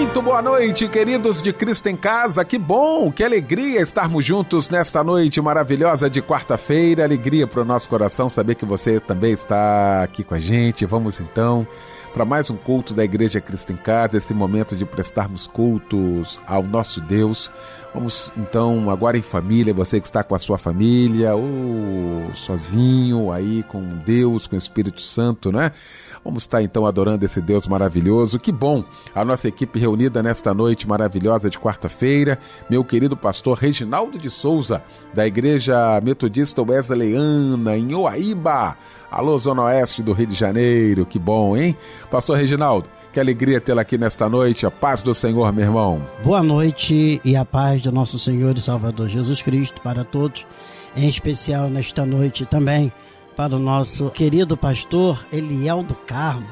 Muito boa noite, queridos de Cristo em Casa. Que bom, que alegria estarmos juntos nesta noite maravilhosa de quarta-feira. Alegria para o nosso coração saber que você também está aqui com a gente. Vamos então para mais um culto da Igreja Cristo em Casa, esse momento de prestarmos cultos ao nosso Deus. Vamos então agora em família, você que está com a sua família ou sozinho aí com Deus, com o Espírito Santo, né? Vamos estar então adorando esse Deus maravilhoso. Que bom! A nossa equipe reunida nesta noite maravilhosa de quarta-feira. Meu querido pastor Reginaldo de Souza, da Igreja Metodista Wesleyana, em Oaíba. Alô, Zona Oeste do Rio de Janeiro. Que bom, hein? Pastor Reginaldo, que alegria tê-la aqui nesta noite. A paz do Senhor, meu irmão. Boa noite e a paz do nosso Senhor e Salvador Jesus Cristo para todos, em especial nesta noite também para o nosso querido pastor Eliel do Carmo,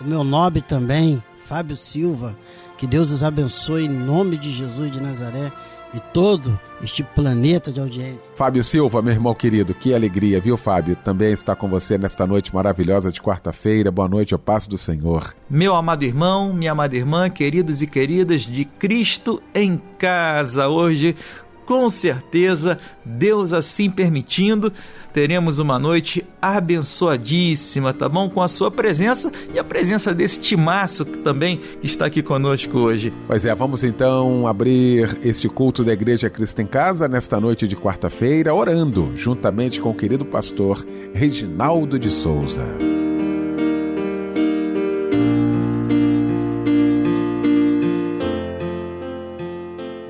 o meu nome também, Fábio Silva. Que Deus os abençoe em nome de Jesus de Nazaré e todo este planeta de audiência. Fábio Silva, meu irmão querido, que alegria, viu, Fábio? Também está com você nesta noite maravilhosa de quarta-feira. Boa noite, ao passo do Senhor. Meu amado irmão, minha amada irmã, queridos e queridas de Cristo em casa. Hoje, com certeza, Deus assim permitindo, teremos uma noite abençoadíssima, tá bom? Com a sua presença e a presença desse timaço que também está aqui conosco hoje. Pois é, vamos então abrir este culto da Igreja Cristo em Casa nesta noite de quarta-feira, orando juntamente com o querido pastor Reginaldo de Souza.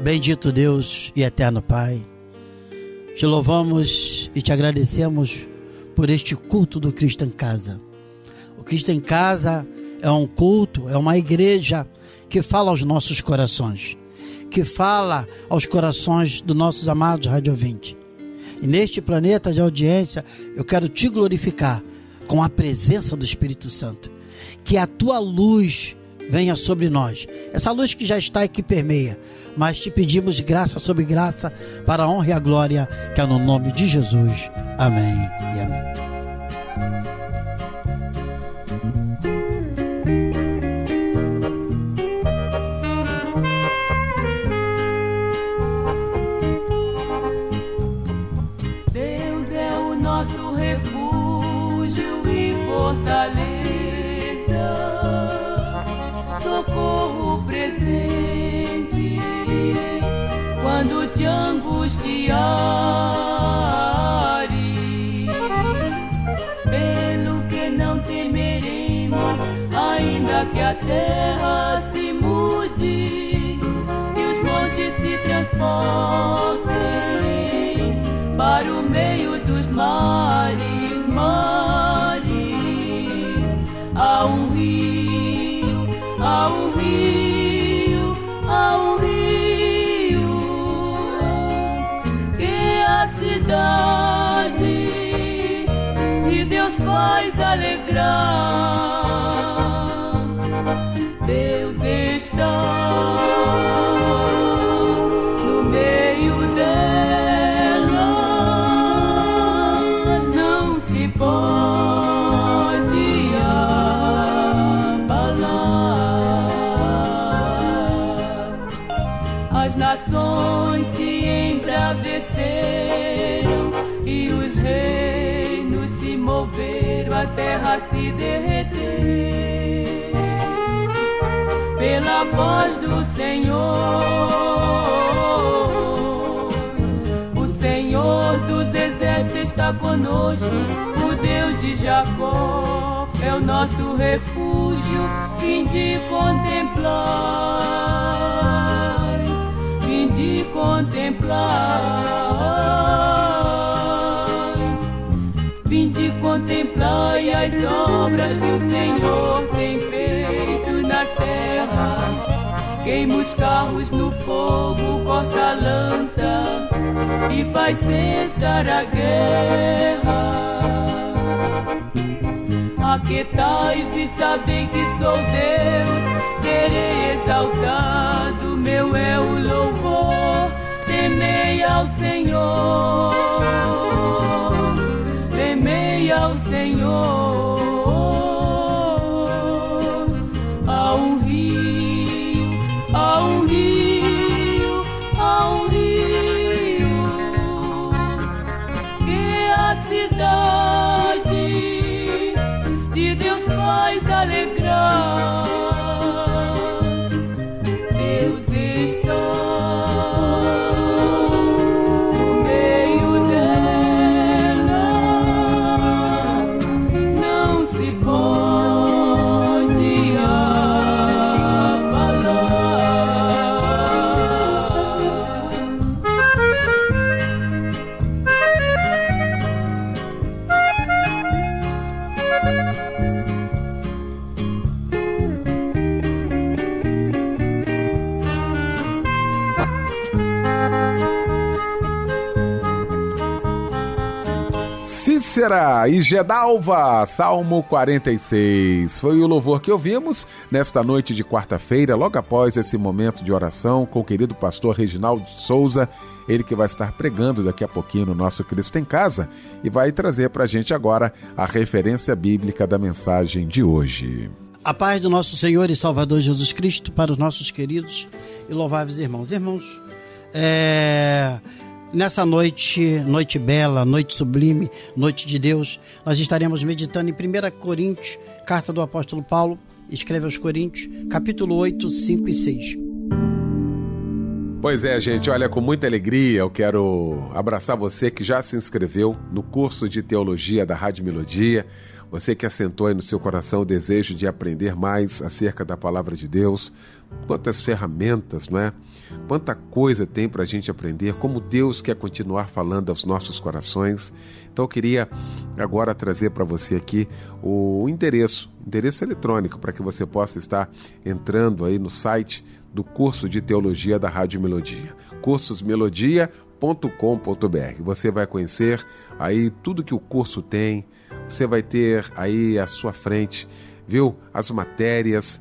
Bendito Deus e eterno Pai, te louvamos e te agradecemos por este culto do Cristo em Casa. O Cristo em Casa é um culto, é uma igreja que fala aos nossos corações, que fala aos corações dos nossos amados radiovintes. E neste planeta de audiência, eu quero te glorificar com a presença do Espírito Santo. Que a tua luz venha sobre nós. Essa luz que já está e que permeia. Mas te pedimos graça sobre graça para a honra e a glória, que é no nome de Jesus. Amém e amém. A terra se derreter pela voz do Senhor. O Senhor dos exércitos está conosco, o Deus de Jacó é o nosso refúgio. Vinde contemplar, vinde contemplar. Contemplai as obras que o Senhor tem feito na terra. Queima os carros no fogo, corta a lança, e faz cessar a guerra. Aquetai-vos, sabem que sou Deus, serei exaltado, meu é o louvor, temei ao Senhor, ao Senhor. Cícera e Gedalva, Salmo 46. Foi o louvor que ouvimos nesta noite de quarta-feira, logo após esse momento de oração com o querido pastor Reginaldo Souza, ele que vai estar pregando daqui a pouquinho no nosso Cristo em Casa e vai trazer para a gente agora a referência bíblica da mensagem de hoje. A paz do nosso Senhor e Salvador Jesus Cristo para os nossos queridos e louváveis irmãos. Irmãos, é Nessa noite, noite bela, noite sublime, noite de Deus, nós estaremos meditando em 1 Coríntios, carta do apóstolo Paulo, escreve aos Coríntios, capítulo 8, 5 e 6. Pois é, gente, olha, com muita alegria eu quero abraçar você que já se inscreveu no curso de teologia da Rádio Melodia. Você que assentou aí no seu coração o desejo de aprender mais acerca da palavra de Deus, quantas ferramentas, não é? Quanta coisa tem para a gente aprender, como Deus quer continuar falando aos nossos corações. Então eu queria agora trazer para você aqui o endereço, endereço eletrônico, para que você possa estar entrando aí no site do curso de teologia da Rádio Melodia, cursosmelodia.com.br. Você vai conhecer aí tudo que o curso tem, você vai ter aí à sua frente, viu? As matérias,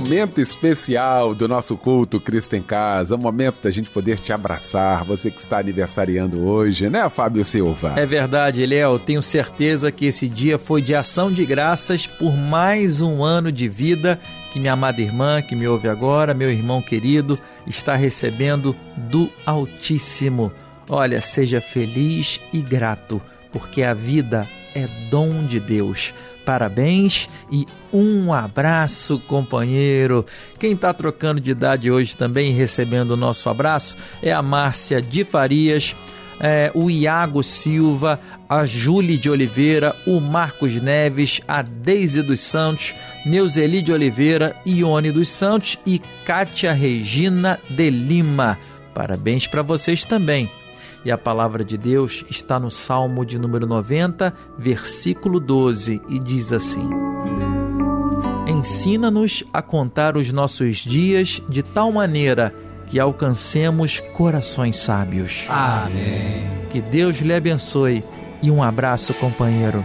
momento especial do nosso culto Cristo em Casa, o momento da gente poder te abraçar, você que está aniversariando hoje, né, Fábio Silva? É verdade, Léo, tenho certeza que esse dia foi de ação de graças por mais um ano de vida que minha amada irmã, que me ouve agora, meu irmão querido, está recebendo do Altíssimo. Olha, seja feliz e grato, porque a vida é dom de Deus parabéns e um abraço, companheiro. Quem está trocando de idade hoje também recebendo o nosso abraço é a Márcia de Farias. É, o Iago Silva, a Júlia de Oliveira, o Marcos Neves, a Deise dos Santos, Neuzeli de Oliveira, Ione dos Santos e Kátia Regina de Lima. Parabéns para vocês também. E a palavra de Deus está no Salmo de número 90, versículo 12, e diz assim: Ensina-nos a contar os nossos dias de tal maneira que alcancemos corações sábios. Amém. Que Deus lhe abençoe e um abraço, companheiro.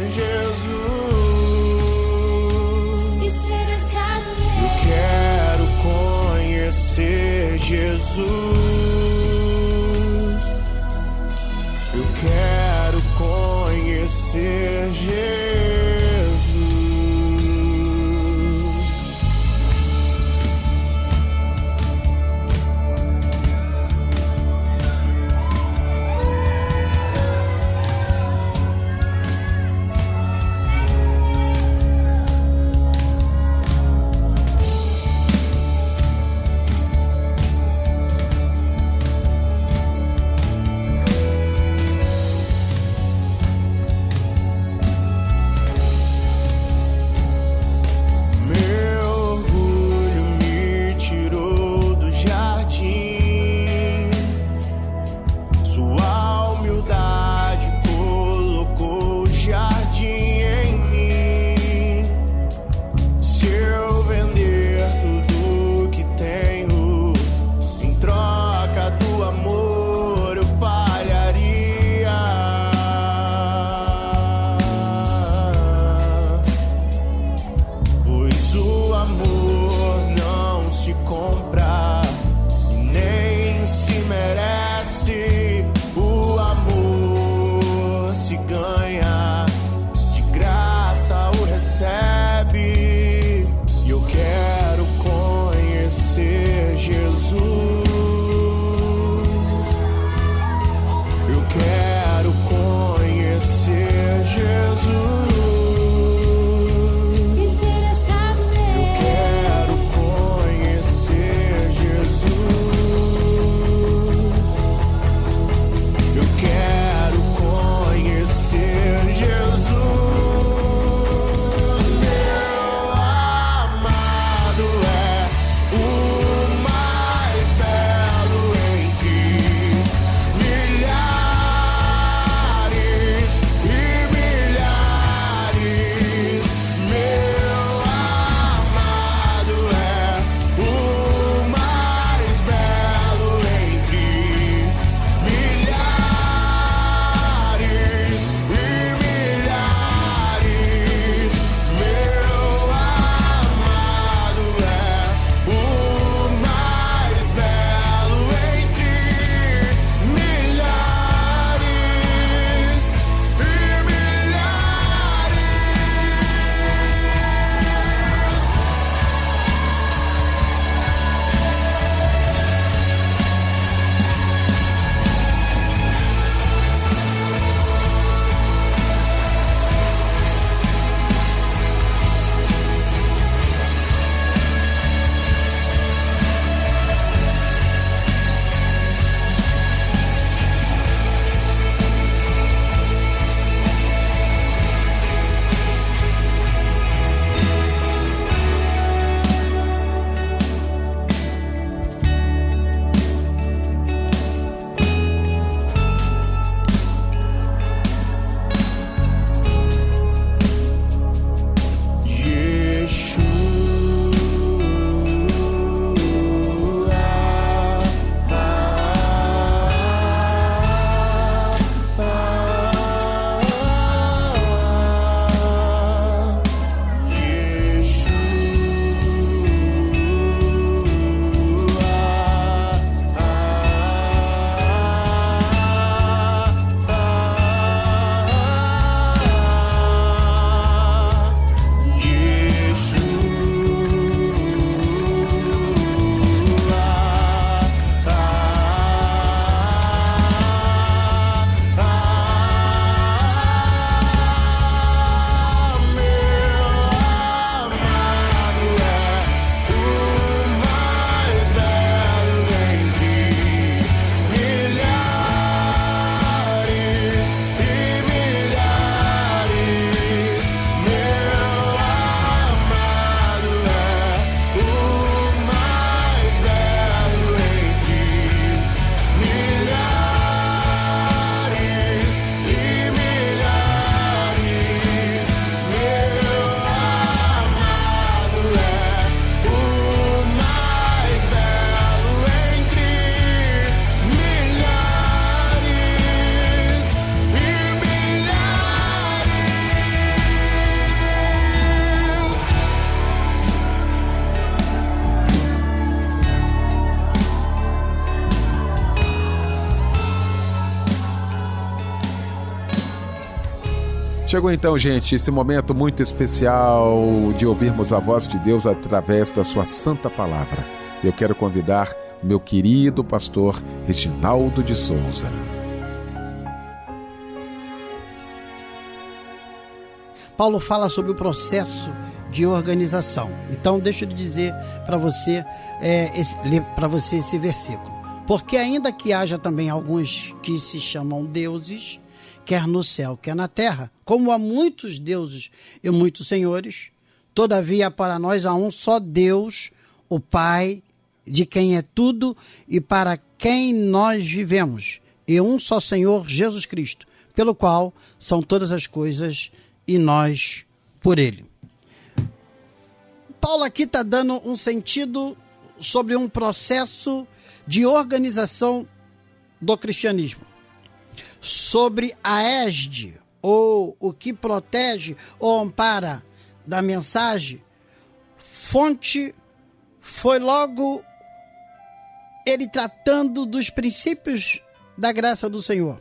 Jesus. Eu quero conhecer Chegou então, gente, esse momento muito especial de ouvirmos a voz de Deus através da sua santa palavra. Eu quero convidar meu querido pastor Reginaldo de Souza. Paulo fala sobre o processo de organização. Então, deixa eu dizer para você, é, para você esse versículo. Porque ainda que haja também alguns que se chamam deuses, quer no céu, quer na terra, como há muitos deuses e muitos senhores, todavia para nós há um só Deus, o Pai, de quem é tudo e para quem nós vivemos, e um só Senhor Jesus Cristo, pelo qual são todas as coisas e nós por ele. Paulo aqui está dando um sentido sobre um processo de organização do cristianismo, sobre a égide, ou o que protege ou ampara da mensagem, fonte foi logo ele tratando dos princípios da graça do Senhor,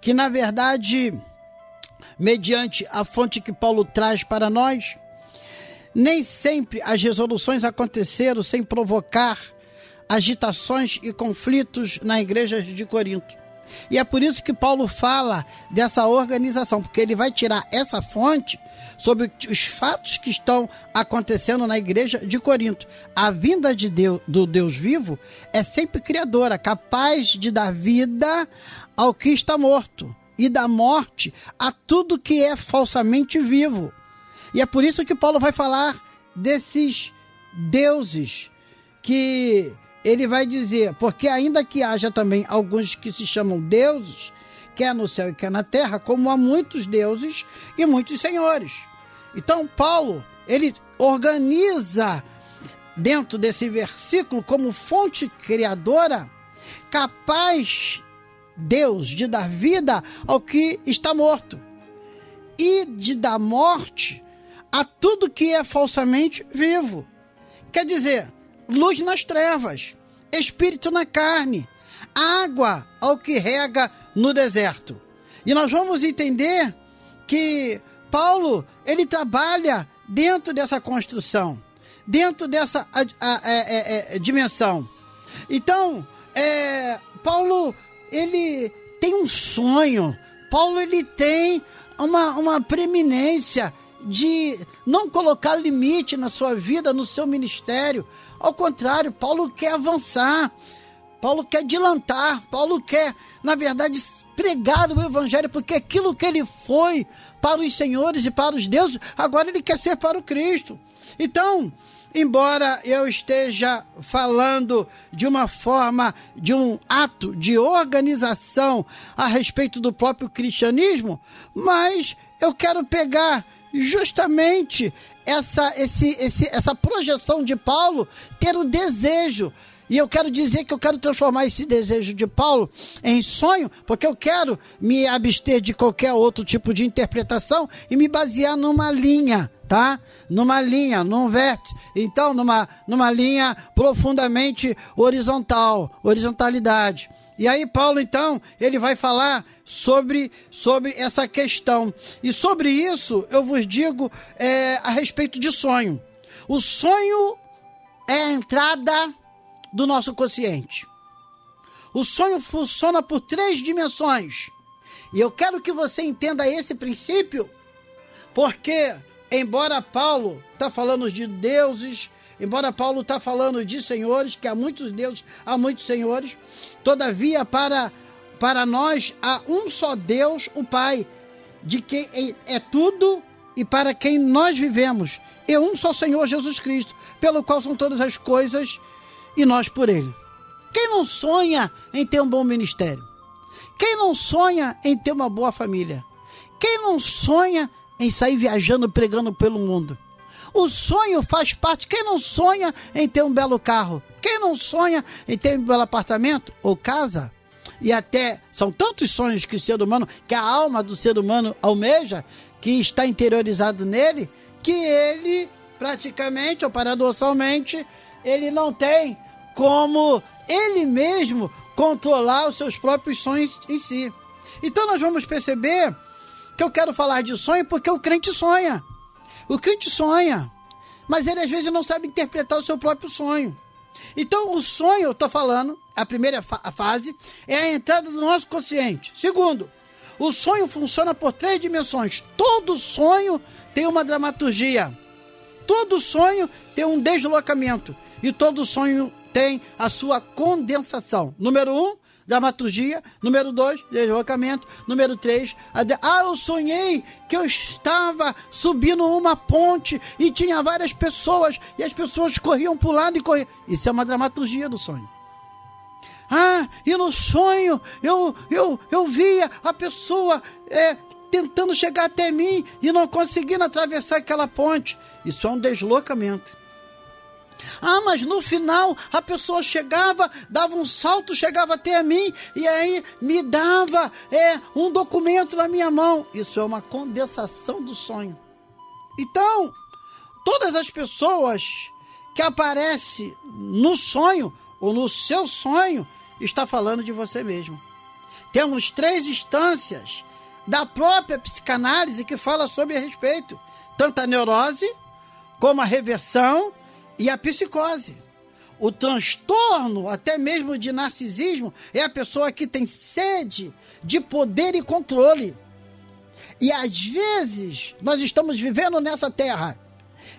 que na verdade, mediante a fonte que Paulo traz para nós, nem sempre as resoluções aconteceram sem provocar agitações e conflitos na igreja de Corinto. E é por isso que Paulo fala dessa organização, porque ele vai tirar essa fonte sobre os fatos que estão acontecendo na igreja de Corinto. A vinda de Deus, do Deus vivo é sempre criadora, capaz de dar vida ao que está morto e da morte a tudo que é falsamente vivo. E é por isso que Paulo vai falar desses deuses que ele vai dizer, porque ainda que haja também alguns que se chamam deuses, quer no céu e quer na terra, como há muitos deuses e muitos senhores. Então, Paulo, ele organiza dentro desse versículo como fonte criadora, capaz Deus de dar vida ao que está morto e de dar morte a tudo que é falsamente vivo. Quer dizer, luz nas trevas, espírito na carne, água ao que rega no deserto. E nós vamos entender que Paulo ele trabalha dentro dessa construção, dentro dessa a, a, a, é, é, dimensão. Então, é, Paulo ele tem um sonho. Paulo ele tem uma, uma preeminência de não colocar limite na sua vida, no seu ministério. Ao contrário, Paulo quer avançar, Paulo quer adiantar, Paulo quer, na verdade, pregar o evangelho, porque aquilo que ele foi para os senhores e para os deuses, agora ele quer ser para o Cristo. Então, embora eu esteja falando de uma forma, de um ato de organização a respeito do próprio cristianismo, mas eu quero pegar justamente essa, esse, esse, essa projeção de Paulo ter o desejo. E eu quero dizer que eu quero transformar esse desejo de Paulo em sonho, porque eu quero me abster de qualquer outro tipo de interpretação e me basear numa linha, tá? Numa linha, num vértice. Então, numa, numa linha profundamente horizontal, horizontalidade. E aí Paulo então, ele vai falar sobre, sobre essa questão. E sobre isso eu vos digo é, a respeito de sonho. O sonho é a entrada do nosso consciente. O sonho funciona por três dimensões. E eu quero que você entenda esse princípio, porque embora Paulo está falando de deuses, embora Paulo está falando de senhores, que há muitos deuses, há muitos senhores, todavia para, para nós há um só Deus, o Pai, de quem é, é tudo e para quem nós vivemos, e um só Senhor Jesus Cristo, pelo qual são todas as coisas e nós por ele. Quem não sonha em ter um bom ministério? Quem não sonha em ter uma boa família? Quem não sonha em sair viajando, pregando pelo mundo? O sonho faz parte. Quem não sonha em ter um belo carro? Quem não sonha em ter um belo apartamento ou casa? E até são tantos sonhos que o ser humano, que a alma do ser humano almeja, que está interiorizado nele, que ele praticamente ou paradoxalmente ele não tem como ele mesmo controlar os seus próprios sonhos em si. Então nós vamos perceber que eu quero falar de sonho? Porque o crente sonha. O crente sonha. Mas ele às vezes não sabe interpretar o seu próprio sonho. Então, o sonho, eu estou falando, a primeira fa fase, é a entrada do nosso consciente. Segundo, o sonho funciona por três dimensões. Todo sonho tem uma dramaturgia. Todo sonho tem um deslocamento. E todo sonho tem a sua condensação. Número um, dramaturgia. Número dois, deslocamento. Número três, de... ah, eu sonhei que eu estava subindo uma ponte e tinha várias pessoas e as pessoas corriam para o lado e corriam. Isso é uma dramaturgia do sonho. Ah, e no sonho eu, eu, eu via a pessoa é, tentando chegar até mim e não conseguindo atravessar aquela ponte. Isso é um deslocamento. Ah, mas no final a pessoa chegava, dava um salto, chegava até mim e aí me dava é, um documento na minha mão. Isso é uma condensação do sonho. Então, todas as pessoas que aparecem no sonho ou no seu sonho está falando de você mesmo. Temos três instâncias da própria psicanálise que fala sobre a respeito, tanto a neurose como a reversão e a psicose. O transtorno, até mesmo de narcisismo, é a pessoa que tem sede de poder e controle. E às vezes nós estamos vivendo nessa terra.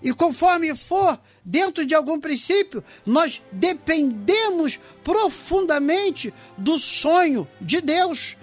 E conforme for dentro de algum princípio, nós dependemos profundamente do sonho de Deus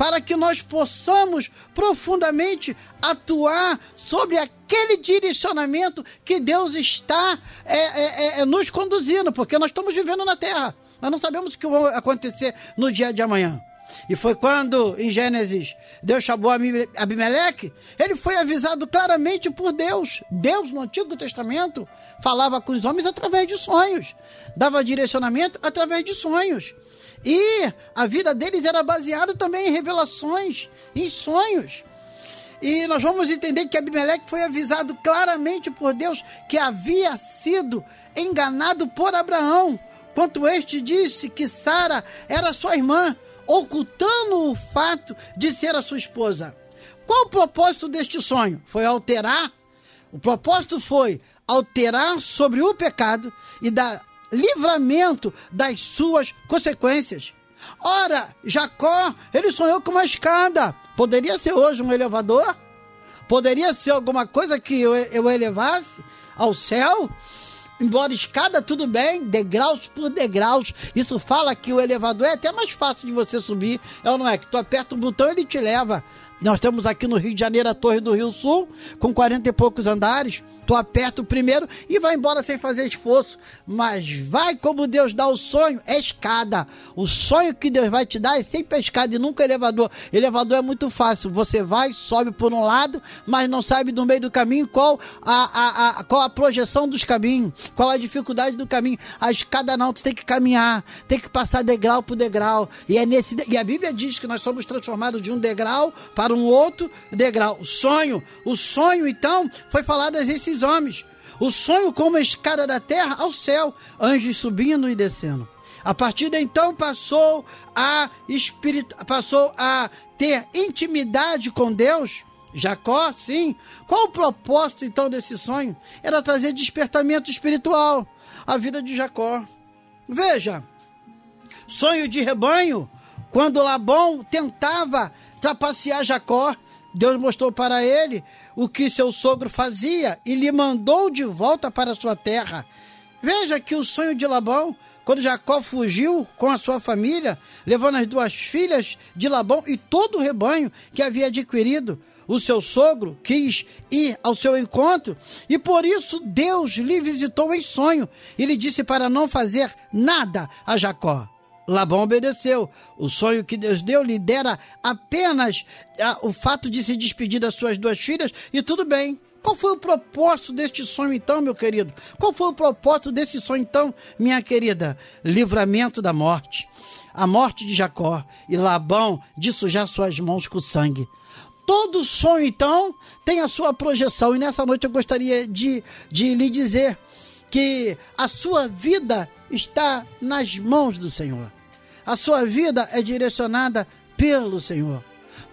para que nós possamos profundamente atuar sobre aquele direcionamento que Deus está é, é, é, é, nos conduzindo, porque nós estamos vivendo na terra. Nós não sabemos o que vai acontecer no dia de amanhã. E foi quando, em Gênesis, Deus chamou Abimeleque, ele foi avisado claramente por Deus. Deus, no Antigo Testamento, falava com os homens através de sonhos, dava direcionamento através de sonhos. E a vida deles era baseada também em revelações, em sonhos. E nós vamos entender que Abimeleque foi avisado claramente por Deus que havia sido enganado por Abraão, quanto este disse que Sara era sua irmã, ocultando o fato de ser a sua esposa. Qual o propósito deste sonho? Foi alterar. O propósito foi alterar sobre o pecado e dar livramento das suas consequências. Ora, Jacó, ele sonhou com uma escada. Poderia ser hoje um elevador? Poderia ser alguma coisa que eu, eu elevasse ao céu? Embora escada, tudo bem, degraus por degraus. Isso fala que o elevador é até mais fácil de você subir, é ou não é? Que tu aperta o botão e ele te leva. Nós temos aqui no Rio de Janeiro a Torre do Rio Sul, com 40 e poucos andares. Tu aperta o primeiro e vai embora sem fazer esforço. Mas vai como Deus dá o sonho, é escada. O sonho que Deus vai te dar é sempre a escada e nunca elevador. Elevador é muito fácil. Você vai, sobe por um lado, mas não sabe no meio do caminho qual a, a, a, qual a projeção dos caminhos, qual a dificuldade do caminho. A escada não, tu tem que caminhar, tem que passar degrau por degrau. E, é nesse, e a Bíblia diz que nós somos transformados de um degrau para para um outro degrau. O sonho, o sonho então foi falado a esses homens. O sonho como a escada da terra ao céu, anjos subindo e descendo. A partir de então passou a espírito, passou a ter intimidade com Deus. Jacó, sim. Qual o propósito então desse sonho? Era trazer despertamento espiritual à vida de Jacó. Veja, sonho de rebanho, quando Labão tentava trapacear Jacó, Deus mostrou para ele o que seu sogro fazia e lhe mandou de volta para sua terra. Veja que o sonho de Labão, quando Jacó fugiu com a sua família, levando as duas filhas de Labão e todo o rebanho que havia adquirido, o seu sogro quis ir ao seu encontro e por isso Deus lhe visitou em sonho e lhe disse para não fazer nada a Jacó. Labão obedeceu. O sonho que Deus deu lhe dera apenas ah, o fato de se despedir das suas duas filhas e tudo bem. Qual foi o propósito deste sonho então, meu querido? Qual foi o propósito desse sonho então, minha querida? Livramento da morte. A morte de Jacó e Labão de sujar suas mãos com sangue. Todo sonho, então, tem a sua projeção. E nessa noite eu gostaria de, de lhe dizer que a sua vida está nas mãos do Senhor. A sua vida é direcionada pelo Senhor.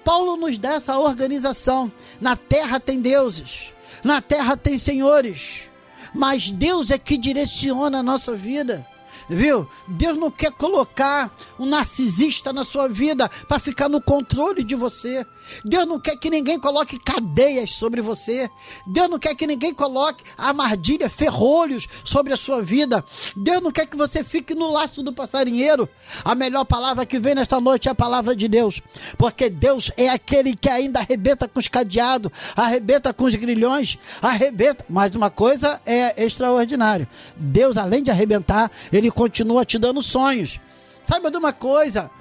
Paulo nos dá essa organização. Na terra tem deuses, na terra tem senhores, mas Deus é que direciona a nossa vida viu? Deus não quer colocar um narcisista na sua vida para ficar no controle de você. Deus não quer que ninguém coloque cadeias sobre você. Deus não quer que ninguém coloque armadilha, ferrolhos sobre a sua vida. Deus não quer que você fique no laço do passarinheiro. A melhor palavra que vem nesta noite é a palavra de Deus. Porque Deus é aquele que ainda arrebenta com os cadeados, arrebenta com os grilhões, arrebenta. Mas uma coisa é extraordinária. Deus, além de arrebentar, ele continua te dando sonhos. Saiba de uma coisa,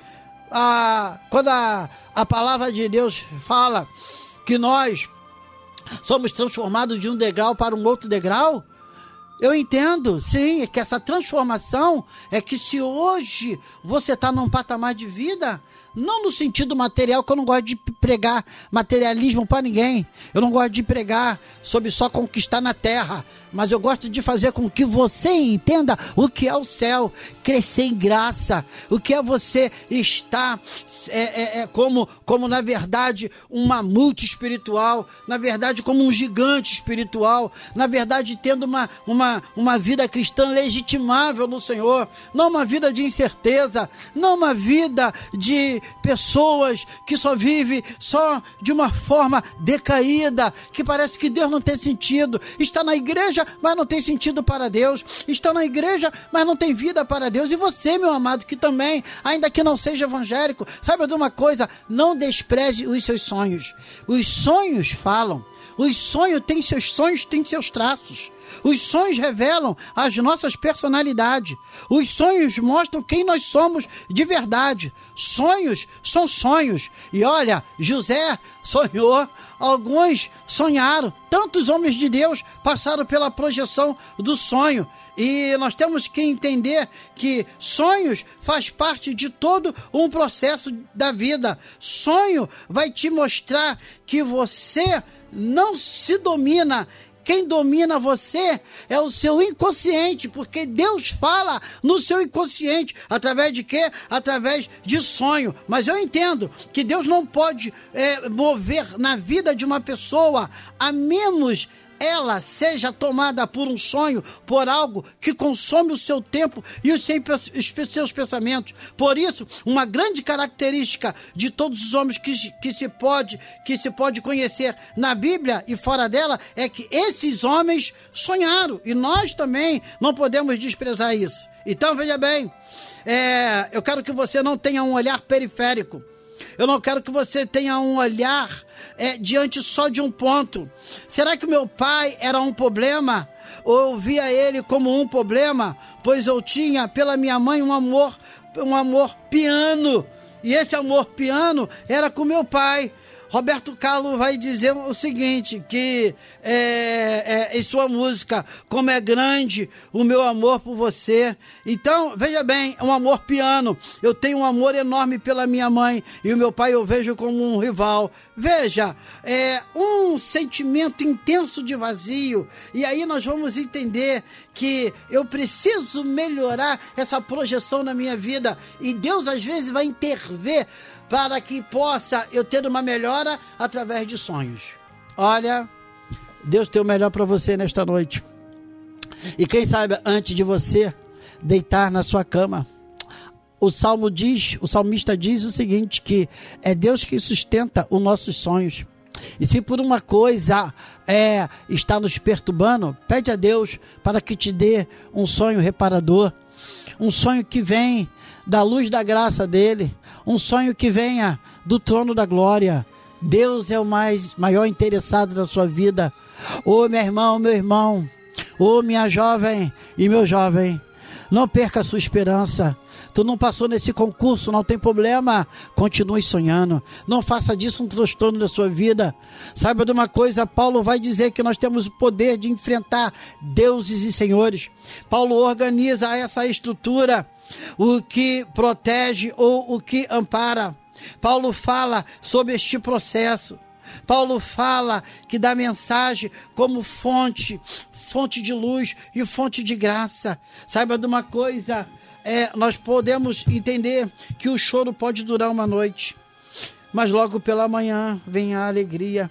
a, quando a, a palavra de Deus fala que nós somos transformados de um degrau para um outro degrau, eu entendo, sim, que essa transformação é que se hoje você está num patamar de vida, não no sentido material, que eu não gosto de pregar materialismo para ninguém. Eu não gosto de pregar sobre só conquistar na terra. Mas eu gosto de fazer com que você entenda o que é o céu, crescer em graça, o que é você estar é, é, é como, como, na verdade, um mamute espiritual, na verdade, como um gigante espiritual, na verdade, tendo uma, uma, uma vida cristã legitimável no Senhor, não uma vida de incerteza, não uma vida de pessoas que só vivem só de uma forma decaída, que parece que Deus não tem sentido. Está na igreja, mas não tem sentido para Deus. Está na igreja, mas não tem vida para Deus. E você, meu amado, que também, ainda que não seja evangélico, saiba de uma coisa: não despreze os seus sonhos. Os sonhos falam. Os sonhos têm seus sonhos, têm seus traços. Os sonhos revelam as nossas personalidades. Os sonhos mostram quem nós somos de verdade. Sonhos são sonhos. E olha, José sonhou, alguns sonharam. Tantos homens de Deus passaram pela projeção do sonho. E nós temos que entender que sonhos faz parte de todo um processo da vida. Sonho vai te mostrar que você não se domina quem domina você é o seu inconsciente, porque Deus fala no seu inconsciente. Através de quê? Através de sonho. Mas eu entendo que Deus não pode é, mover na vida de uma pessoa a menos ela seja tomada por um sonho, por algo que consome o seu tempo e os seus pensamentos. Por isso, uma grande característica de todos os homens que, que, se pode, que se pode conhecer na Bíblia e fora dela é que esses homens sonharam e nós também não podemos desprezar isso. Então, veja bem, é, eu quero que você não tenha um olhar periférico. Eu não quero que você tenha um olhar é, diante só de um ponto. Será que meu pai era um problema? Ou eu via ele como um problema? Pois eu tinha pela minha mãe um amor, um amor piano. E esse amor piano era com meu pai. Roberto Carlos vai dizer o seguinte: que é, é, em sua música, como é grande o meu amor por você. Então, veja bem, um amor piano. Eu tenho um amor enorme pela minha mãe e o meu pai eu vejo como um rival. Veja, é um sentimento intenso de vazio. E aí nós vamos entender que eu preciso melhorar essa projeção na minha vida. E Deus às vezes vai intervir para que possa eu ter uma melhora através de sonhos. Olha, Deus tem o melhor para você nesta noite. E quem sabe antes de você deitar na sua cama, o salmo diz, o salmista diz o seguinte que é Deus que sustenta os nossos sonhos. E se por uma coisa é está nos perturbando, pede a Deus para que te dê um sonho reparador, um sonho que vem da luz da graça dele, um sonho que venha do trono da glória. Deus é o mais maior interessado na sua vida. Ô oh, meu irmão, meu irmão, ô oh, minha jovem e meu jovem, não perca a sua esperança. Tu não passou nesse concurso, não tem problema. Continue sonhando. Não faça disso um transtorno da sua vida. Saiba de uma coisa: Paulo vai dizer que nós temos o poder de enfrentar deuses e senhores. Paulo organiza essa estrutura, o que protege ou o que ampara. Paulo fala sobre este processo. Paulo fala que dá mensagem como fonte, fonte de luz e fonte de graça. Saiba de uma coisa, é, nós podemos entender que o choro pode durar uma noite, mas logo pela manhã vem a alegria.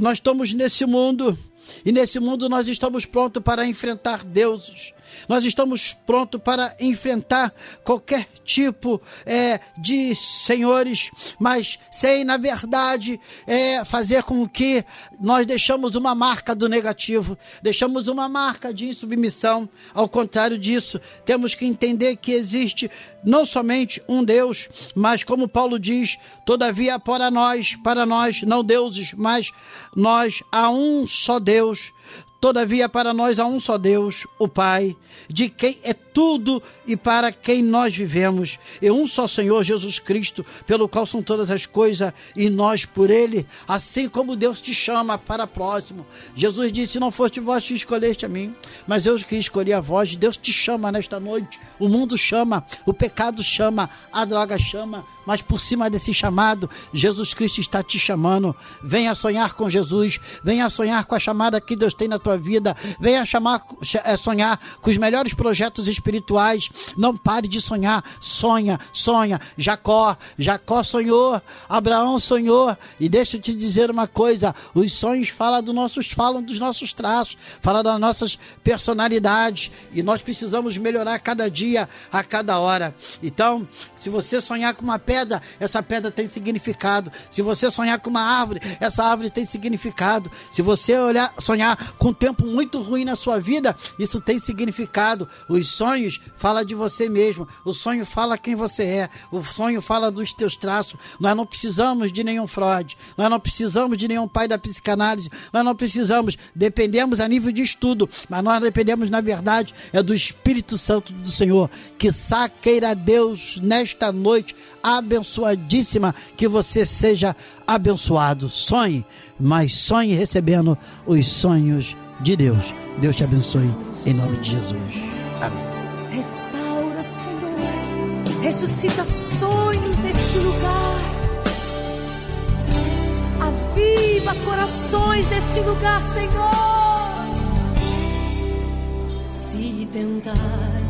Nós estamos nesse mundo e nesse mundo nós estamos prontos para enfrentar deuses. Nós estamos prontos para enfrentar qualquer tipo é, de senhores, mas sem, na verdade, é, fazer com que nós deixamos uma marca do negativo, deixamos uma marca de insubmissão. Ao contrário disso, temos que entender que existe não somente um Deus, mas como Paulo diz, todavia para nós, para nós, não deuses, mas nós há um só Deus Todavia, para nós há um só Deus, o Pai, de quem é tudo e para quem nós vivemos, e um só Senhor Jesus Cristo, pelo qual são todas as coisas, e nós por Ele, assim como Deus te chama para próximo. Jesus disse: Não foste vós que escolheste a mim, mas eu que escolhi a vós. Deus te chama nesta noite. O mundo chama, o pecado chama, a droga chama, mas por cima desse chamado, Jesus Cristo está te chamando. Venha sonhar com Jesus, venha sonhar com a chamada que Deus tem na tua vida, venha chamar, é, sonhar com os melhores projetos espirituais. Não pare de sonhar, sonha, sonha. Jacó, Jacó sonhou, Abraão sonhou. E deixa eu te dizer uma coisa: os sonhos falam, do nossos, falam dos nossos traços, falam das nossas personalidades, e nós precisamos melhorar cada dia, a cada hora. Então, se você sonhar com uma pedra, essa pedra tem significado. Se você sonhar com uma árvore, essa árvore tem significado. Se você olhar, sonhar com um tempo muito ruim na sua vida, isso tem significado. Os sonhos falam de você mesmo. O sonho fala quem você é. O sonho fala dos teus traços. Nós não precisamos de nenhum Freud. Nós não precisamos de nenhum pai da psicanálise. Nós não precisamos. Dependemos a nível de estudo, mas nós dependemos, na verdade, é do Espírito Santo do Senhor. Que saqueira Deus nesta esta noite abençoadíssima, que você seja abençoado. Sonhe, mas sonhe recebendo os sonhos de Deus. Deus te abençoe em nome de Jesus. Amém. Restaura, Senhor, ressuscita sonhos neste lugar. Aviva corações neste lugar, Senhor. Se tentar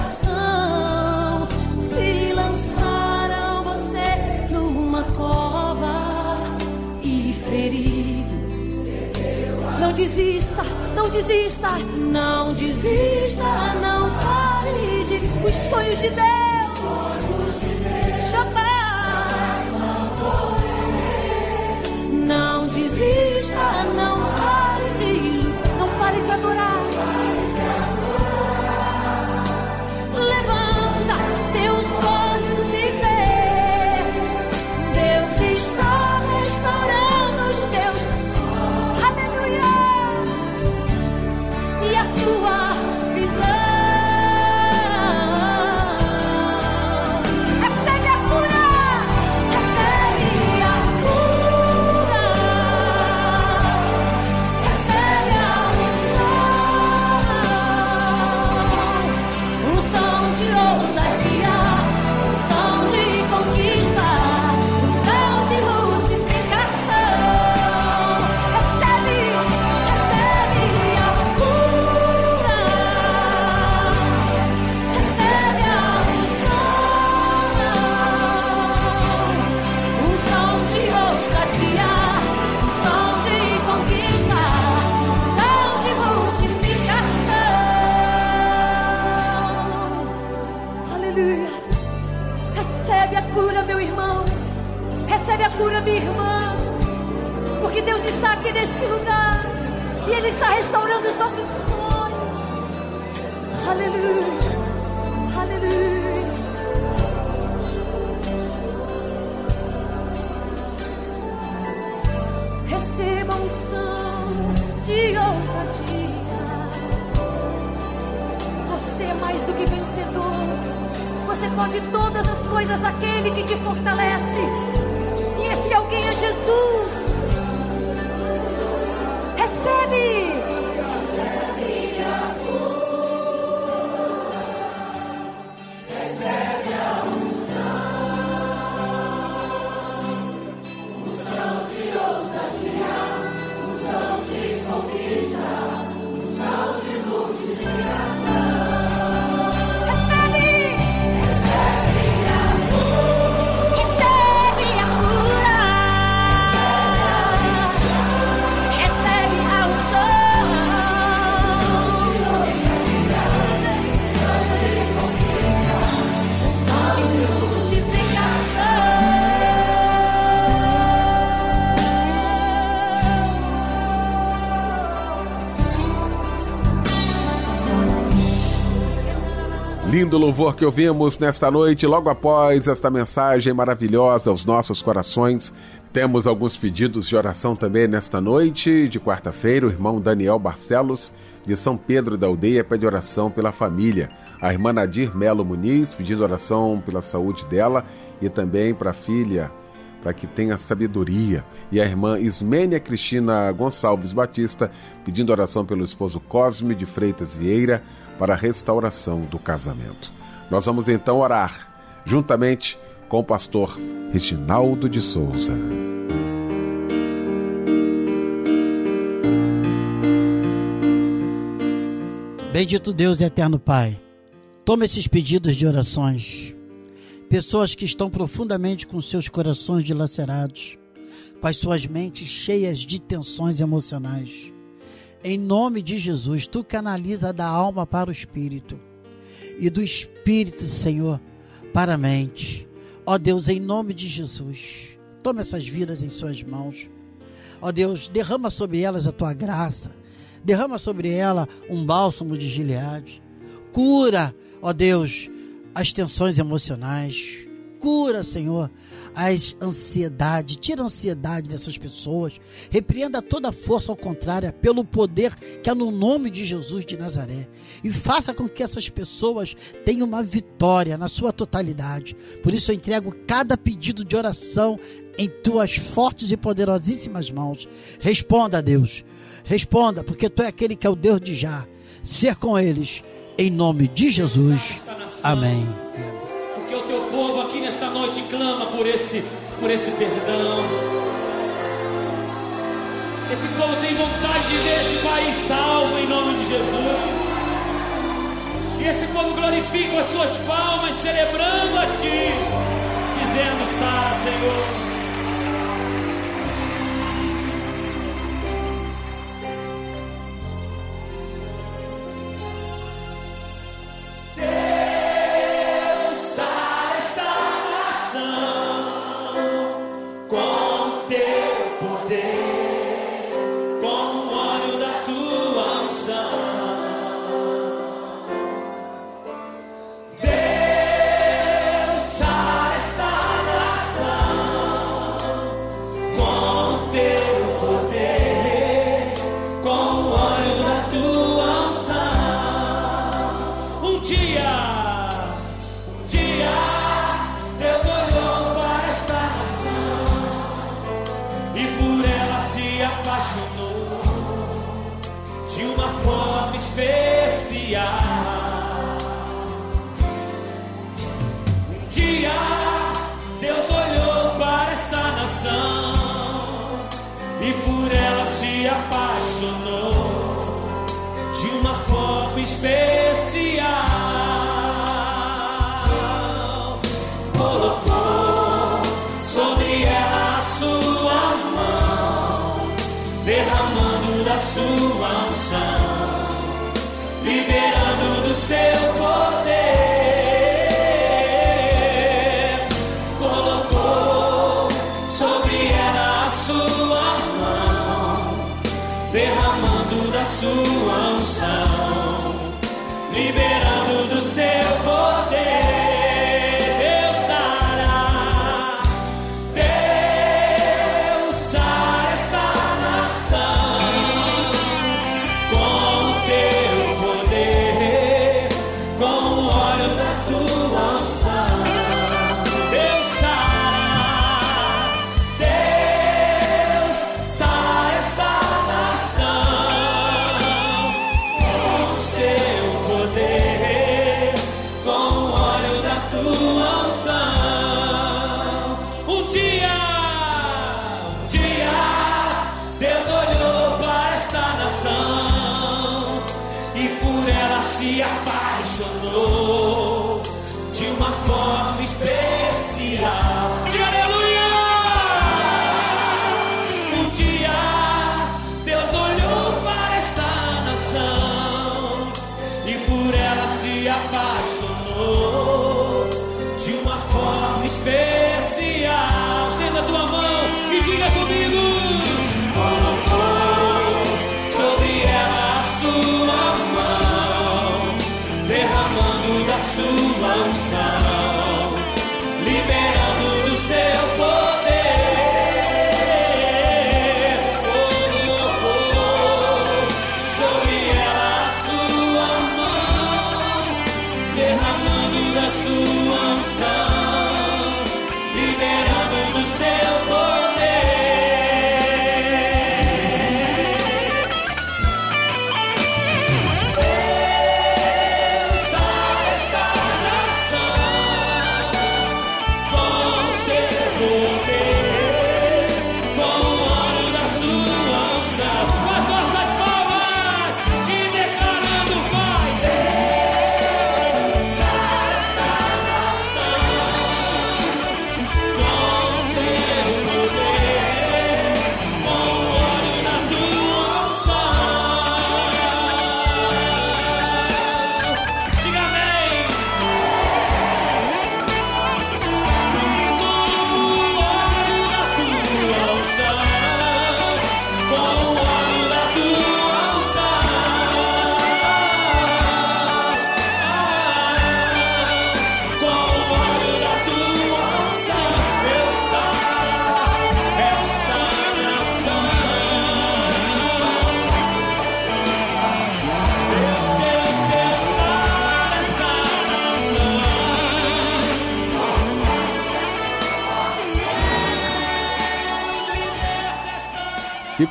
Não desista, não desista, não pare de os sonhos de Deus. cura, minha irmã. Porque Deus está aqui neste lugar. E Ele está restaurando os nossos sonhos. Aleluia. Aleluia. Receba um som de ousadia. Você é mais do que vencedor. Você pode todas as coisas daquele que te fortalece alguém a Jesus. Lindo louvor que ouvimos nesta noite, logo após esta mensagem maravilhosa aos nossos corações. Temos alguns pedidos de oração também nesta noite, de quarta-feira. O irmão Daniel Barcelos, de São Pedro da Aldeia, pede oração pela família. A irmã Nadir Melo Muniz, pedindo oração pela saúde dela e também para a filha, para que tenha sabedoria. E a irmã Ismênia Cristina Gonçalves Batista, pedindo oração pelo esposo Cosme de Freitas Vieira para a restauração do casamento. Nós vamos então orar, juntamente com o pastor Reginaldo de Souza. Bendito Deus eterno Pai, toma esses pedidos de orações. Pessoas que estão profundamente com seus corações dilacerados, com as suas mentes cheias de tensões emocionais em nome de Jesus, tu canaliza da alma para o espírito e do espírito, Senhor, para a mente. Ó Deus, em nome de Jesus, toma essas vidas em suas mãos. Ó Deus, derrama sobre elas a tua graça. Derrama sobre ela um bálsamo de Gileade. Cura, ó Deus, as tensões emocionais. Cura, Senhor, as ansiedades, tira a ansiedade dessas pessoas, repreenda toda força ao contrário, pelo poder que é no nome de Jesus de Nazaré, e faça com que essas pessoas tenham uma vitória na sua totalidade. Por isso eu entrego cada pedido de oração em tuas fortes e poderosíssimas mãos. Responda Deus, responda, porque tu é aquele que é o Deus de já. Ser com eles, em nome de Jesus. Amém porque o teu povo aqui nesta noite clama por esse, por esse perdão. Esse povo tem vontade de ver esse país salvo em nome de Jesus. E esse povo glorifica as suas palmas, celebrando a Ti, dizendo: Sara, Senhor. especial. apaixonou.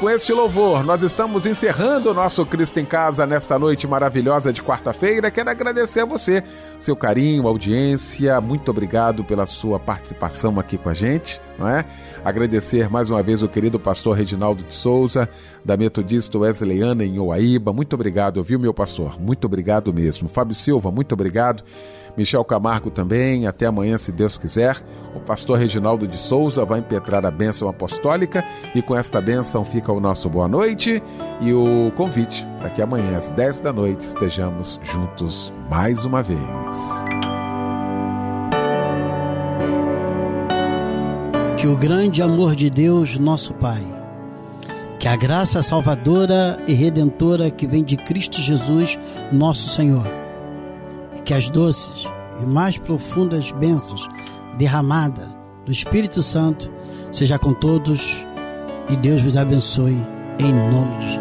Com este louvor, nós estamos encerrando o nosso Cristo em Casa nesta noite maravilhosa de quarta-feira. Quero agradecer a você, seu carinho, audiência. Muito obrigado pela sua participação aqui com a gente. Não é? Agradecer mais uma vez o querido pastor Reginaldo de Souza, da Metodista Wesleyana em Oaíba. Muito obrigado, viu, meu pastor? Muito obrigado mesmo. Fábio Silva, muito obrigado. Michel Camargo também. Até amanhã, se Deus quiser. O pastor Reginaldo de Souza vai impetrar a bênção apostólica e com esta bênção fica o nosso boa noite e o convite para que amanhã às 10 da noite estejamos juntos mais uma vez. Que o grande amor de Deus, nosso Pai, que a graça salvadora e redentora que vem de Cristo Jesus, nosso Senhor, e que as doces e mais profundas bênçãos derramada do Espírito Santo seja com todos e Deus vos abençoe em nome de Jesus.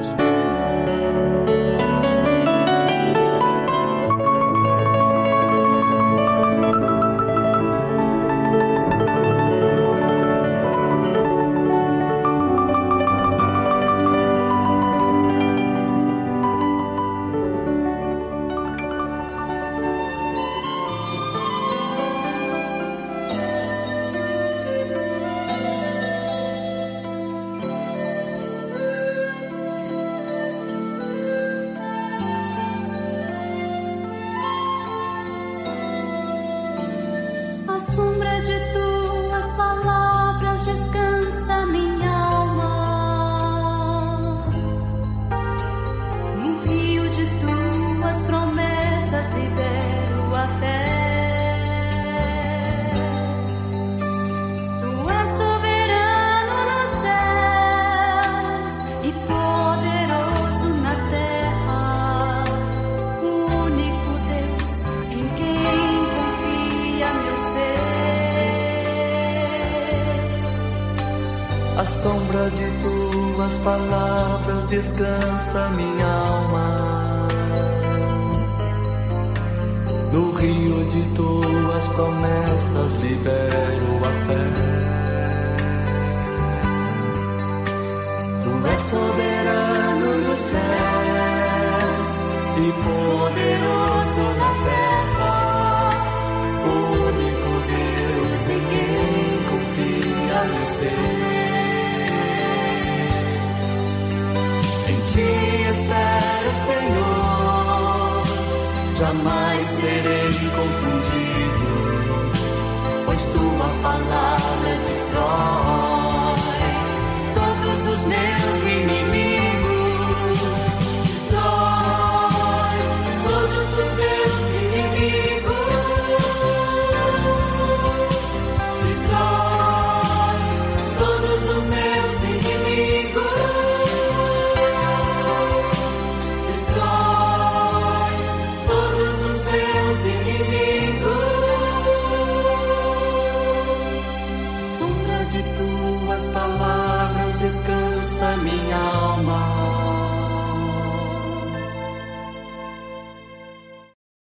Descansa minha alma. No rio de tuas promessas libero a fé. Tu és soberano nos céus e poderoso na terra. Senhor. Jamais serei confundido, pois tua palavra destrói todos os meus